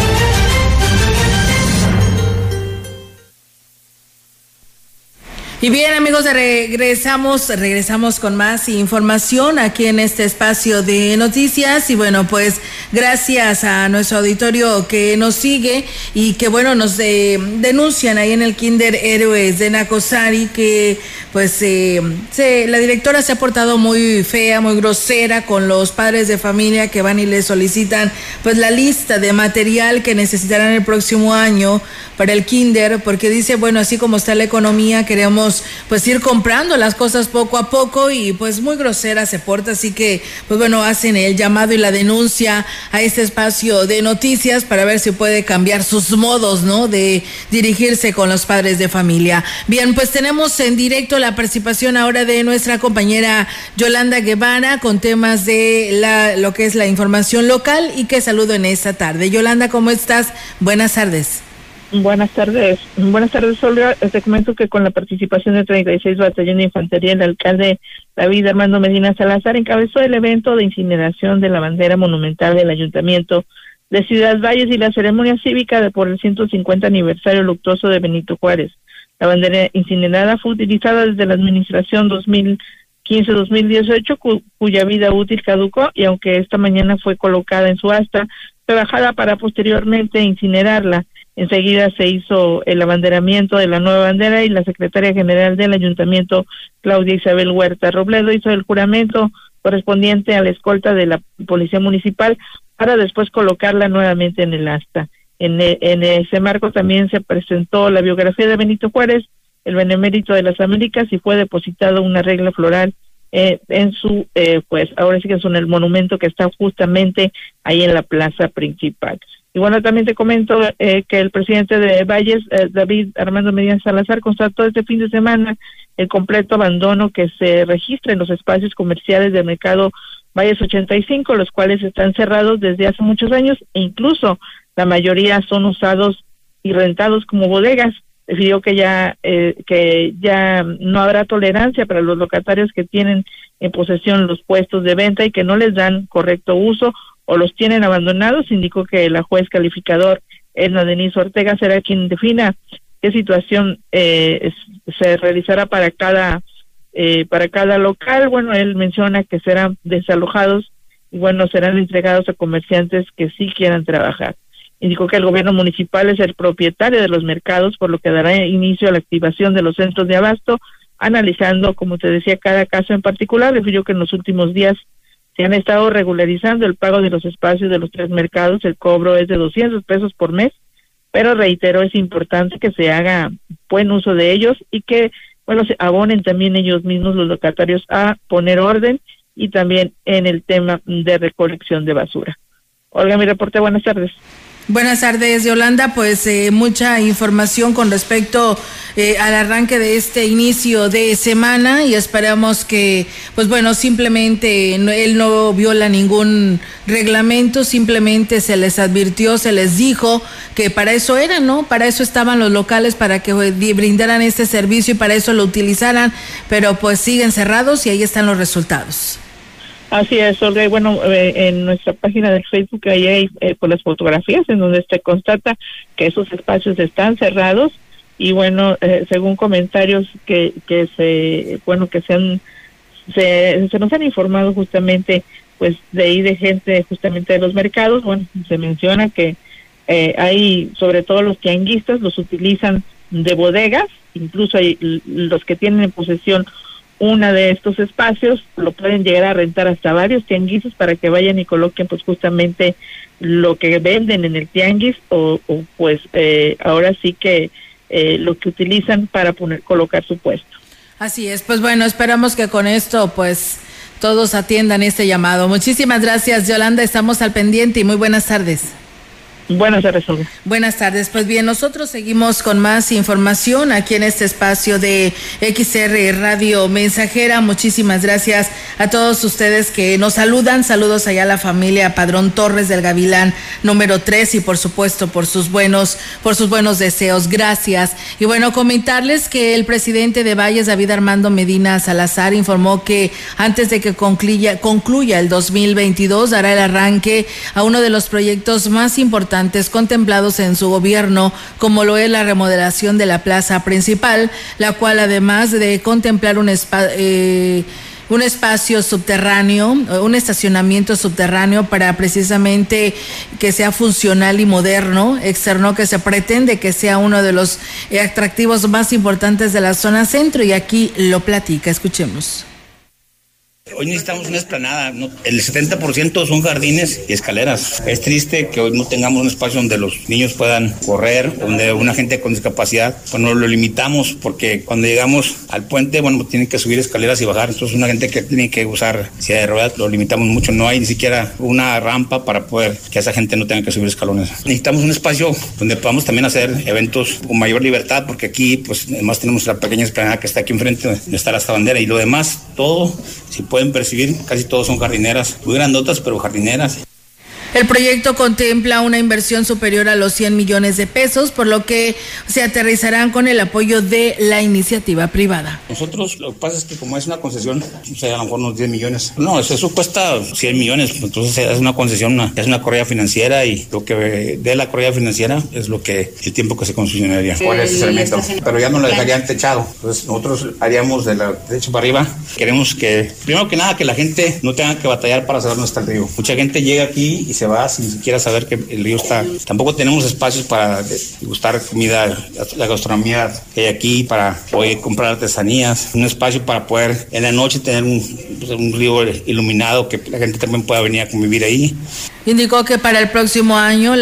Y bien amigos, regresamos, regresamos con más información aquí en este espacio de noticias. Y bueno, pues gracias a nuestro auditorio que nos sigue y que bueno, nos eh, denuncian ahí en el Kinder Héroes de Nacosari que pues eh, se, la directora se ha portado muy fea, muy grosera con los padres de familia que van y le solicitan pues la lista de material que necesitarán el próximo año para el Kinder porque dice, bueno, así como está la economía, queremos pues ir comprando las cosas poco a poco y pues muy grosera se porta, así que pues bueno, hacen el llamado y la denuncia a este espacio de noticias para ver si puede cambiar sus modos, ¿no? De dirigirse con los padres de familia. Bien, pues tenemos en directo la participación ahora de nuestra compañera Yolanda Guevara con temas de la, lo que es la información local y que saludo en esta tarde. Yolanda, ¿cómo estás? Buenas tardes. Buenas tardes. Buenas tardes, Olga. Te comento que con la participación del 36 Batallón de Infantería, el alcalde David Armando Medina Salazar encabezó el evento de incineración de la bandera monumental del Ayuntamiento de Ciudad Valles y la ceremonia cívica de por el 150 aniversario luctuoso de Benito Juárez. La bandera incinerada fue utilizada desde la administración 2015-2018, cuya vida útil caducó y aunque esta mañana fue colocada en su asta, fue bajada para posteriormente incinerarla. Enseguida se hizo el abanderamiento de la nueva bandera y la secretaria general del ayuntamiento, Claudia Isabel Huerta Robledo, hizo el juramento correspondiente a la escolta de la policía municipal para después colocarla nuevamente en el asta. En, e, ese marco también se presentó la biografía de Benito Juárez, el benemérito de las Américas, y fue depositado una regla floral eh, en su, eh, pues ahora sí que es en el monumento que está justamente ahí en la plaza principal. Y bueno, también te comento eh, que el presidente de Valles, eh, David Armando Medina Salazar, constató este fin de semana el completo abandono que se registra en los espacios comerciales del mercado Valles 85, los cuales están cerrados desde hace muchos años e incluso la mayoría son usados y rentados como bodegas. Decidió que ya eh, que ya no habrá tolerancia para los locatarios que tienen en posesión los puestos de venta y que no les dan correcto uso o los tienen abandonados, indicó que la juez calificador Edna Denise Ortega será quien defina qué situación eh, se realizará para cada eh, para cada local. Bueno, él menciona que serán desalojados y bueno, serán entregados a comerciantes que sí quieran trabajar. Indicó que el gobierno municipal es el propietario de los mercados, por lo que dará inicio a la activación de los centros de abasto, analizando, como te decía, cada caso en particular. Refirió que en los últimos días se han estado regularizando el pago de los espacios de los tres mercados, el cobro es de 200 pesos por mes, pero reitero, es importante que se haga buen uso de ellos y que, bueno, se abonen también ellos mismos los locatarios a poner orden y también en el tema de recolección de basura. Olga, mi reporte, buenas tardes. Buenas tardes, Yolanda. Pues eh, mucha información con respecto eh, al arranque de este inicio de semana y esperamos que, pues bueno, simplemente él no viola ningún reglamento, simplemente se les advirtió, se les dijo que para eso eran, ¿no? Para eso estaban los locales, para que eh, brindaran este servicio y para eso lo utilizaran, pero pues siguen cerrados y ahí están los resultados. Así es, Olga. Y bueno, eh, en nuestra página de Facebook ahí hay eh, pues las fotografías en donde se constata que esos espacios están cerrados y bueno, eh, según comentarios que, que se, bueno, que se han, se, se nos han informado justamente, pues de ahí de gente justamente de los mercados, bueno, se menciona que eh, hay, sobre todo los tianguistas, los utilizan de bodegas, incluso hay los que tienen en posesión una de estos espacios, lo pueden llegar a rentar hasta varios tianguises para que vayan y coloquen pues justamente lo que venden en el tianguis o, pues eh, ahora sí que eh, lo que utilizan para poner colocar su puesto. Así es, pues bueno, esperamos que con esto pues todos atiendan este llamado. Muchísimas gracias Yolanda, estamos al pendiente y muy buenas tardes. Buenas tardes. Buenas tardes. Pues bien, nosotros seguimos con más información aquí en este espacio de XR Radio Mensajera. Muchísimas gracias a todos ustedes que nos saludan. Saludos allá a la familia Padrón Torres del Gavilán número 3 y por supuesto por sus buenos, por sus buenos deseos. Gracias. Y bueno, comentarles que el presidente de Valles, David Armando Medina Salazar, informó que antes de que concluya, concluya el 2022 dará el arranque a uno de los proyectos más importantes contemplados en su gobierno, como lo es la remodelación de la plaza principal, la cual además de contemplar un eh, un espacio subterráneo, un estacionamiento subterráneo para precisamente que sea funcional y moderno, externo que se pretende que sea uno de los atractivos más importantes de la zona centro y aquí lo platica, escuchemos. Hoy necesitamos una esplanada, el 70% son jardines y escaleras. Es triste que hoy no tengamos un espacio donde los niños puedan correr, donde una gente con discapacidad, pues no lo limitamos porque cuando llegamos al puente, bueno, tienen que subir escaleras y bajar. Entonces una gente que tiene que usar silla de ruedas lo limitamos mucho. No hay ni siquiera una rampa para poder que esa gente no tenga que subir escalones. Necesitamos un espacio donde podamos también hacer eventos con mayor libertad porque aquí, pues además tenemos la pequeña esplanada que está aquí enfrente, donde está la bandera y lo demás, todo, si puede pueden percibir, casi todos son jardineras, muy grandotas, pero jardineras. El proyecto contempla una inversión superior a los 100 millones de pesos, por lo que se aterrizarán con el apoyo de la iniciativa privada. Nosotros lo que pasa es que como es una concesión, o sea, a lo mejor unos 10 millones. No, eso, cuesta 100 millones, entonces es una concesión, es una correa financiera y lo que de la correa financiera es lo que el tiempo que se concesionaría. ¿Cuál es ese elemento? Pero ya no lo dejarían techado. Entonces nosotros haríamos de la techo para arriba. Queremos que, primero que nada, que la gente no tenga que batallar para está el río. Mucha gente llega aquí y se va sin siquiera saber que el río está. Tampoco tenemos espacios para gustar comida, la gastronomía que hay aquí, para poder comprar artesanías, un espacio para poder en la noche tener un, un río iluminado que la gente también pueda venir a convivir ahí. Indicó que para el próximo año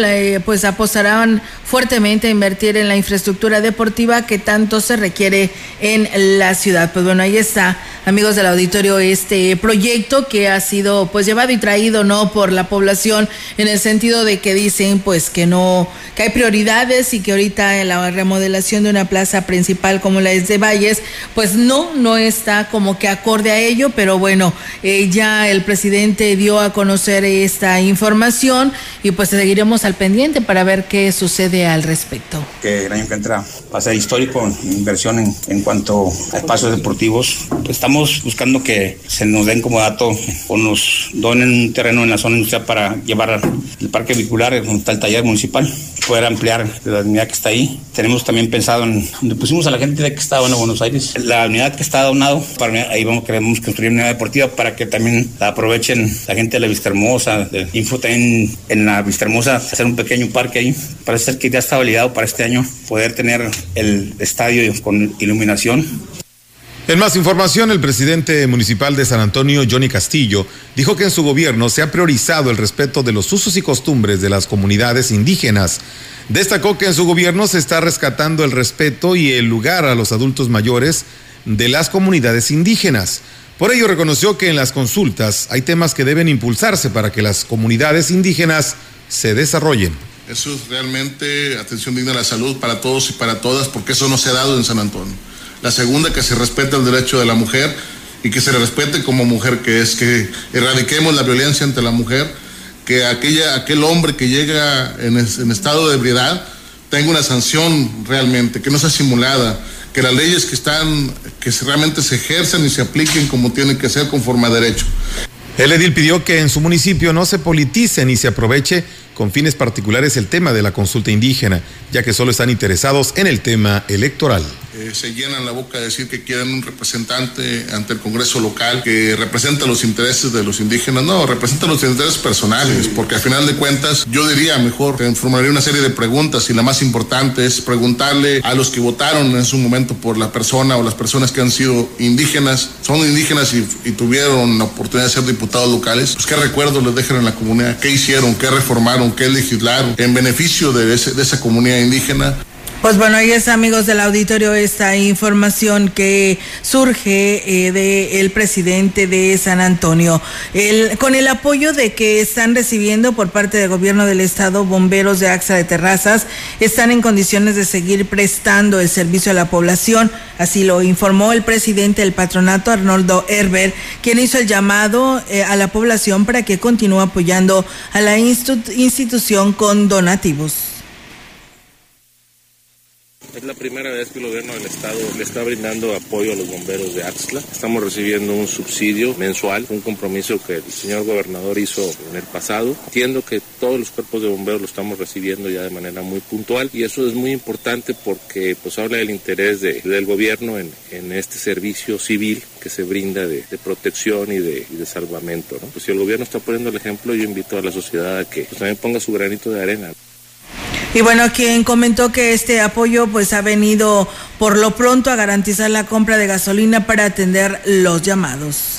pues apostarán fuertemente a invertir en la infraestructura deportiva que tanto se requiere en la ciudad. Pues bueno, ahí está, amigos del auditorio, este proyecto que ha sido pues llevado y traído no por la población en el sentido de que dicen pues que no que hay prioridades y que ahorita la remodelación de una plaza principal como la es de Valles, pues no no está como que acorde a ello, pero bueno, eh, ya el presidente dio a conocer esta información información y pues seguiremos al pendiente para ver qué sucede al respecto. Que el año que entra va a ser histórico inversión en, en cuanto a espacios deportivos. Pues estamos buscando que se nos den como dato o nos donen un terreno en la zona industrial para llevar el parque vehicular, donde está el taller municipal, poder ampliar la unidad que está ahí. Tenemos también pensado en donde pusimos a la gente de que estaba en Buenos Aires, la unidad que está donado, para, ahí vamos queremos construir una unidad deportiva para que también la aprovechen la gente de la Vista Hermosa, de Info en, la Vista Hermosa, hacer un pequeño parque ahí. Parece ser que ya está validado para este año poder tener el estadio con iluminación. En más información, el presidente municipal de San Antonio, Johnny Castillo, dijo que en su gobierno se ha priorizado el respeto de los usos y costumbres de las comunidades indígenas. Destacó que en su gobierno se está rescatando el respeto y el lugar a los adultos mayores de las comunidades indígenas. Por ello reconoció que en las consultas hay temas que deben impulsarse para que las comunidades indígenas se desarrollen. Eso es realmente atención digna a la salud para todos y para todas, porque eso no se ha dado en San Antonio. La segunda, que se respete el derecho de la mujer y que se respete como mujer que es, que erradiquemos la violencia ante la mujer, que aquella, aquel hombre que llega en, en estado de ebriedad tenga una sanción realmente, que no sea simulada, que las leyes que están, que realmente se ejerzan y se apliquen como tienen que ser conforme a derecho. El edil pidió que en su municipio no se politice ni se aproveche con fines particulares el tema de la consulta indígena, ya que solo están interesados en el tema electoral. Eh, se llenan la boca de decir que quieren un representante ante el Congreso local que representa los intereses de los indígenas. No, representa los intereses personales, porque al final de cuentas yo diría mejor, que formularía una serie de preguntas y la más importante es preguntarle a los que votaron en su momento por la persona o las personas que han sido indígenas, son indígenas y, y tuvieron la oportunidad de ser diputados locales, pues qué recuerdos les dejan en la comunidad, qué hicieron, qué reformaron, qué legislaron en beneficio de, ese, de esa comunidad indígena. Pues bueno, ahí es amigos del auditorio esta información que surge eh, del presidente de San Antonio. El, con el apoyo de que están recibiendo por parte del gobierno del estado bomberos de AXA de Terrazas, están en condiciones de seguir prestando el servicio a la población. Así lo informó el presidente del patronato, Arnoldo Herber, quien hizo el llamado eh, a la población para que continúe apoyando a la institución con donativos. Es la primera vez que el gobierno del estado le está brindando apoyo a los bomberos de Axla. Estamos recibiendo un subsidio mensual, un compromiso que el señor gobernador hizo en el pasado. Entiendo que todos los cuerpos de bomberos lo estamos recibiendo ya de manera muy puntual y eso es muy importante porque pues habla del interés de, del gobierno en, en, este servicio civil que se brinda de, protección y de, de salvamento. ¿no? Pues si el gobierno está poniendo el ejemplo, yo invito a la sociedad a que pues, también ponga su granito de arena. Y bueno, quien comentó que este apoyo pues ha venido por lo pronto a garantizar la compra de gasolina para atender los llamados.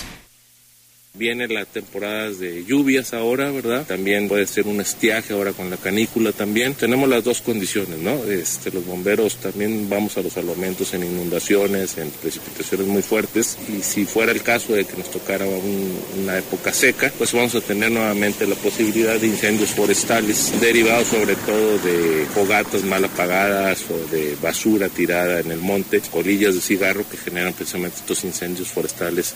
Viene la temporadas de lluvias ahora, ¿verdad? También puede ser un estiaje ahora con la canícula también. Tenemos las dos condiciones, ¿no? Este, los bomberos también vamos a los salvamentos en inundaciones, en precipitaciones muy fuertes. Y si fuera el caso de que nos tocara un, una época seca, pues vamos a tener nuevamente la posibilidad de incendios forestales derivados sobre todo de fogatas mal apagadas o de basura tirada en el monte, colillas de cigarro que generan precisamente estos incendios forestales.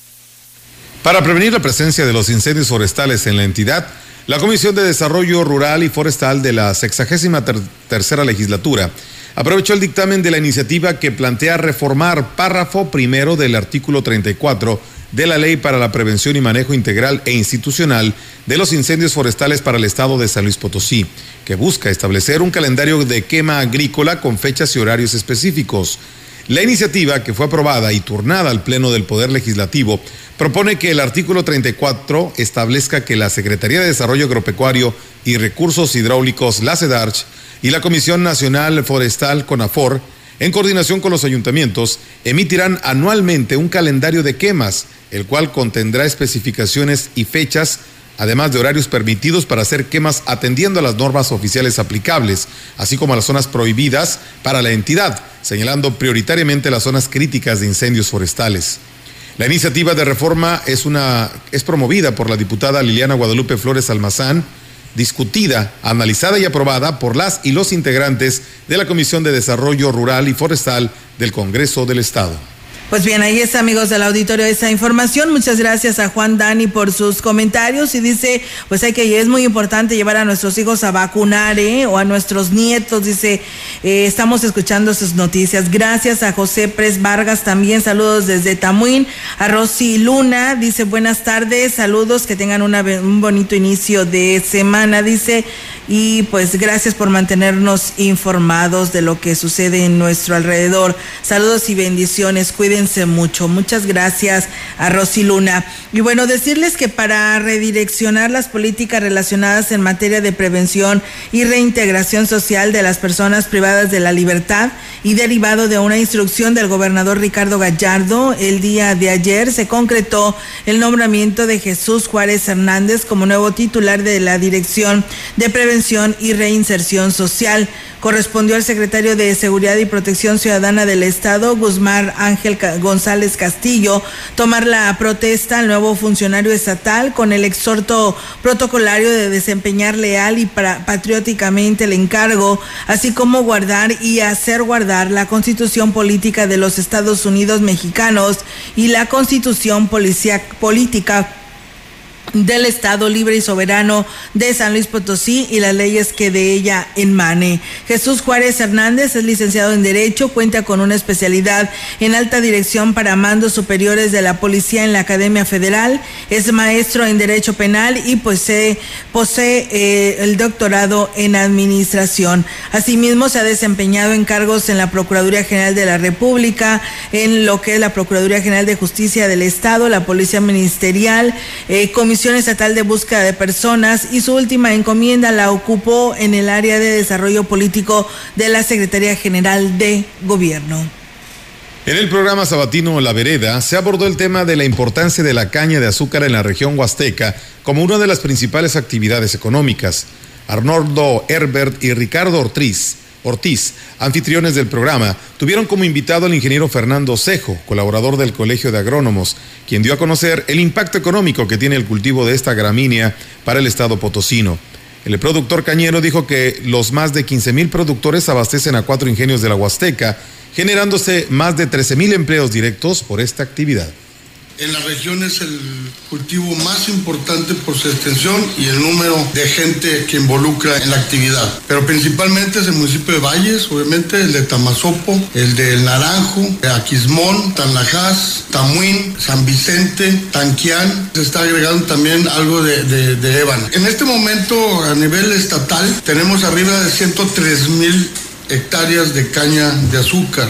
Para prevenir la presencia de los incendios forestales en la entidad, la Comisión de Desarrollo Rural y Forestal de la 63 ter tercera legislatura aprovechó el dictamen de la iniciativa que plantea reformar párrafo primero del artículo 34 de la Ley para la Prevención y Manejo Integral e Institucional de los Incendios Forestales para el Estado de San Luis Potosí, que busca establecer un calendario de quema agrícola con fechas y horarios específicos. La iniciativa, que fue aprobada y turnada al Pleno del Poder Legislativo, propone que el artículo 34 establezca que la Secretaría de Desarrollo Agropecuario y Recursos Hidráulicos, la CEDARCH, y la Comisión Nacional Forestal, CONAFOR, en coordinación con los ayuntamientos, emitirán anualmente un calendario de quemas, el cual contendrá especificaciones y fechas además de horarios permitidos para hacer quemas atendiendo a las normas oficiales aplicables, así como a las zonas prohibidas para la entidad, señalando prioritariamente las zonas críticas de incendios forestales. La iniciativa de reforma es, una, es promovida por la diputada Liliana Guadalupe Flores Almazán, discutida, analizada y aprobada por las y los integrantes de la Comisión de Desarrollo Rural y Forestal del Congreso del Estado. Pues bien, ahí está, amigos del auditorio, esa información. Muchas gracias a Juan Dani por sus comentarios y dice, pues hay que, es muy importante llevar a nuestros hijos a vacunar, ¿eh? O a nuestros nietos, dice, eh, estamos escuchando sus noticias. Gracias a José Pres Vargas también, saludos desde Tamuín. A Rosy Luna, dice, buenas tardes, saludos, que tengan una, un bonito inicio de semana, dice, y pues gracias por mantenernos informados de lo que sucede en nuestro alrededor. Saludos y bendiciones, cuídense mucho. Muchas gracias a Rosy Luna. Y bueno, decirles que para redireccionar las políticas relacionadas en materia de prevención y reintegración social de las personas privadas de la libertad y derivado de una instrucción del gobernador Ricardo Gallardo, el día de ayer se concretó el nombramiento de Jesús Juárez Hernández como nuevo titular de la Dirección de Prevención y Reinserción Social. Correspondió al secretario de Seguridad y Protección Ciudadana del Estado, Guzmán Ángel González Castillo, tomar la protesta al nuevo funcionario estatal con el exhorto protocolario de desempeñar leal y patrióticamente el encargo, así como guardar y hacer guardar la constitución política de los Estados Unidos mexicanos y la constitución política del Estado libre y soberano de San Luis Potosí y las leyes que de ella emane. Jesús Juárez Hernández es licenciado en Derecho, cuenta con una especialidad en alta dirección para mandos superiores de la policía en la Academia Federal, es maestro en Derecho Penal y posee, posee eh, el doctorado en Administración. Asimismo, se ha desempeñado en cargos en la Procuraduría General de la República, en lo que es la Procuraduría General de Justicia del Estado, la Policía Ministerial, eh, Comisión Estatal de Búsqueda de Personas y su última encomienda la ocupó en el área de desarrollo político de la Secretaría General de Gobierno. En el programa sabatino La Vereda se abordó el tema de la importancia de la caña de azúcar en la región huasteca como una de las principales actividades económicas. Arnoldo Herbert y Ricardo Ortiz, Ortiz, anfitriones del programa, tuvieron como invitado al ingeniero Fernando Cejo, colaborador del Colegio de Agrónomos, quien dio a conocer el impacto económico que tiene el cultivo de esta gramínea para el estado potosino. El productor cañero dijo que los más de 15 mil productores abastecen a cuatro ingenios de la Huasteca, generándose más de 13 mil empleos directos por esta actividad. En la región es el cultivo más importante por su extensión y el número de gente que involucra en la actividad. Pero principalmente es el municipio de Valles, obviamente el de Tamazopo, el del Naranjo, Aquismón, Tanlajas, Tamuín, San Vicente, Tanquián. Se está agregando también algo de, de, de Ébano. En este momento a nivel estatal tenemos arriba de 103 mil hectáreas de caña de azúcar.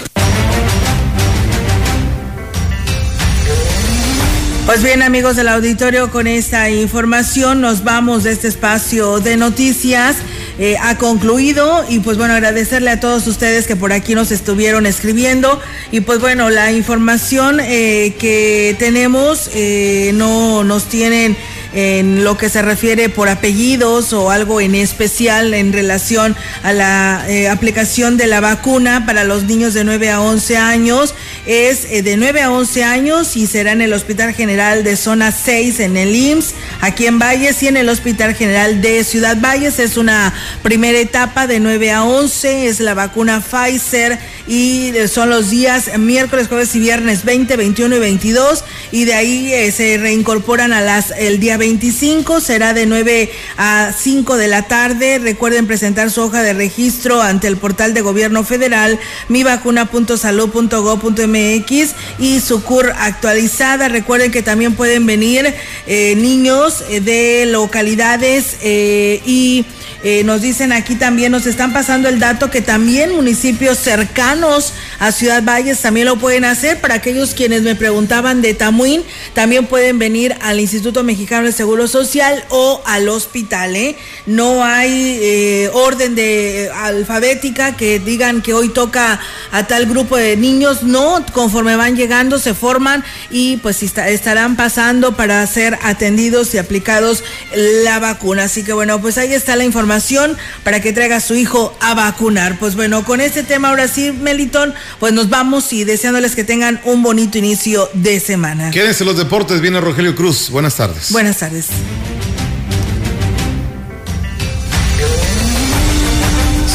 Pues bien, amigos del auditorio, con esta información nos vamos de este espacio de noticias. Eh, ha concluido y pues bueno, agradecerle a todos ustedes que por aquí nos estuvieron escribiendo y pues bueno, la información eh, que tenemos eh, no nos tienen en lo que se refiere por apellidos o algo en especial en relación a la eh, aplicación de la vacuna para los niños de 9 a 11 años. Es eh, de 9 a 11 años y será en el Hospital General de Zona 6 en el IMSS, aquí en Valles y en el Hospital General de Ciudad Valles. Es una primera etapa de 9 a 11, es la vacuna Pfizer y son los días miércoles, jueves y viernes 20, 21 y 22 y de ahí eh, se reincorporan a las el día 25, será de 9 a 5 de la tarde. Recuerden presentar su hoja de registro ante el portal de gobierno federal mivacuna.salud.gov.mx y su CUR actualizada. Recuerden que también pueden venir eh, niños de localidades eh, y eh, nos dicen aquí también, nos están pasando el dato que también municipios cercanos a Ciudad Valles también lo pueden hacer. Para aquellos quienes me preguntaban de Tamuín, también pueden venir al Instituto Mexicano de Seguro Social o al hospital. ¿eh? No hay eh, orden de alfabética que digan que hoy toca a tal grupo de niños. No, conforme van llegando se forman y pues estarán pasando para ser atendidos y aplicados la vacuna. Así que bueno, pues ahí está la información para que traiga a su hijo a vacunar. Pues bueno, con este tema ahora sí, Melitón, pues nos vamos y deseándoles que tengan un bonito inicio de semana. Quédense los deportes, viene Rogelio Cruz. Buenas tardes. Buenas tardes.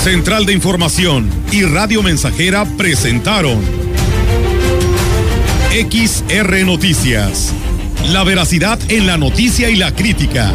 Central de Información y Radio Mensajera presentaron XR Noticias. La veracidad en la noticia y la crítica.